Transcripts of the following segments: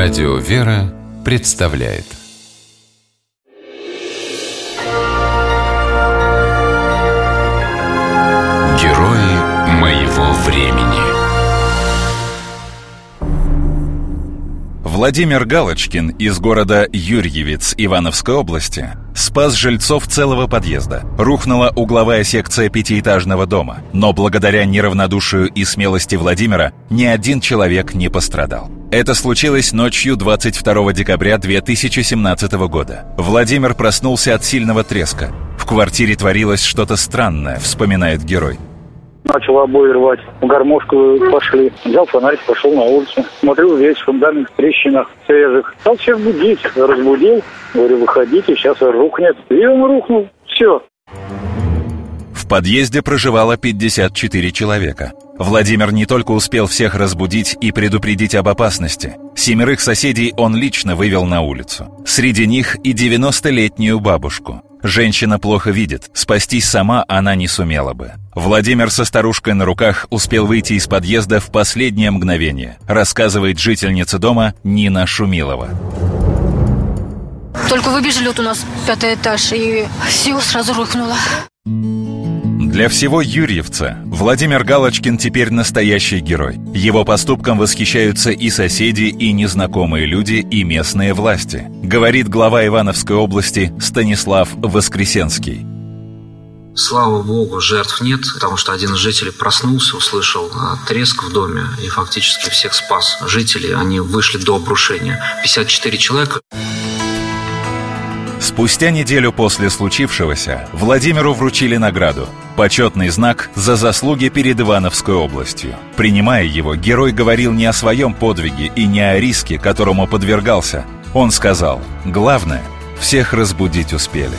Радио «Вера» представляет Герои моего времени Владимир Галочкин из города Юрьевец Ивановской области спас жильцов целого подъезда. Рухнула угловая секция пятиэтажного дома, но благодаря неравнодушию и смелости Владимира ни один человек не пострадал. Это случилось ночью 22 декабря 2017 года. Владимир проснулся от сильного треска. В квартире творилось что-то странное, вспоминает герой. Начал обои рвать, гармошку пошли. Взял фонарик, пошел на улицу. Смотрю, весь фундамент в трещинах свежих. Стал всех будить, разбудил. Говорю, выходите, сейчас рухнет. И он рухнул. Все. В подъезде проживало 54 человека. Владимир не только успел всех разбудить и предупредить об опасности. Семерых соседей он лично вывел на улицу. Среди них и 90-летнюю бабушку. Женщина плохо видит, спастись сама она не сумела бы. Владимир со старушкой на руках успел выйти из подъезда в последнее мгновение, рассказывает жительница дома Нина Шумилова. Только выбежали вот у нас пятый этаж, и все сразу рухнуло. Для всего Юрьевца Владимир Галочкин теперь настоящий герой. Его поступком восхищаются и соседи, и незнакомые люди, и местные власти, говорит глава Ивановской области Станислав Воскресенский. Слава богу, жертв нет, потому что один из жителей проснулся, услышал а, треск в доме и фактически всех спас. Жители, они вышли до обрушения. 54 человека. Спустя неделю после случившегося Владимиру вручили награду – почетный знак за заслуги перед Ивановской областью. Принимая его, герой говорил не о своем подвиге и не о риске, которому подвергался. Он сказал «Главное, всех разбудить успели».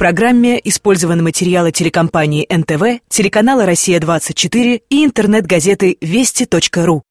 Программе использованы материалы телекомпании НТВ, телеканала «Россия-24» и интернет-газеты «Вести.ру».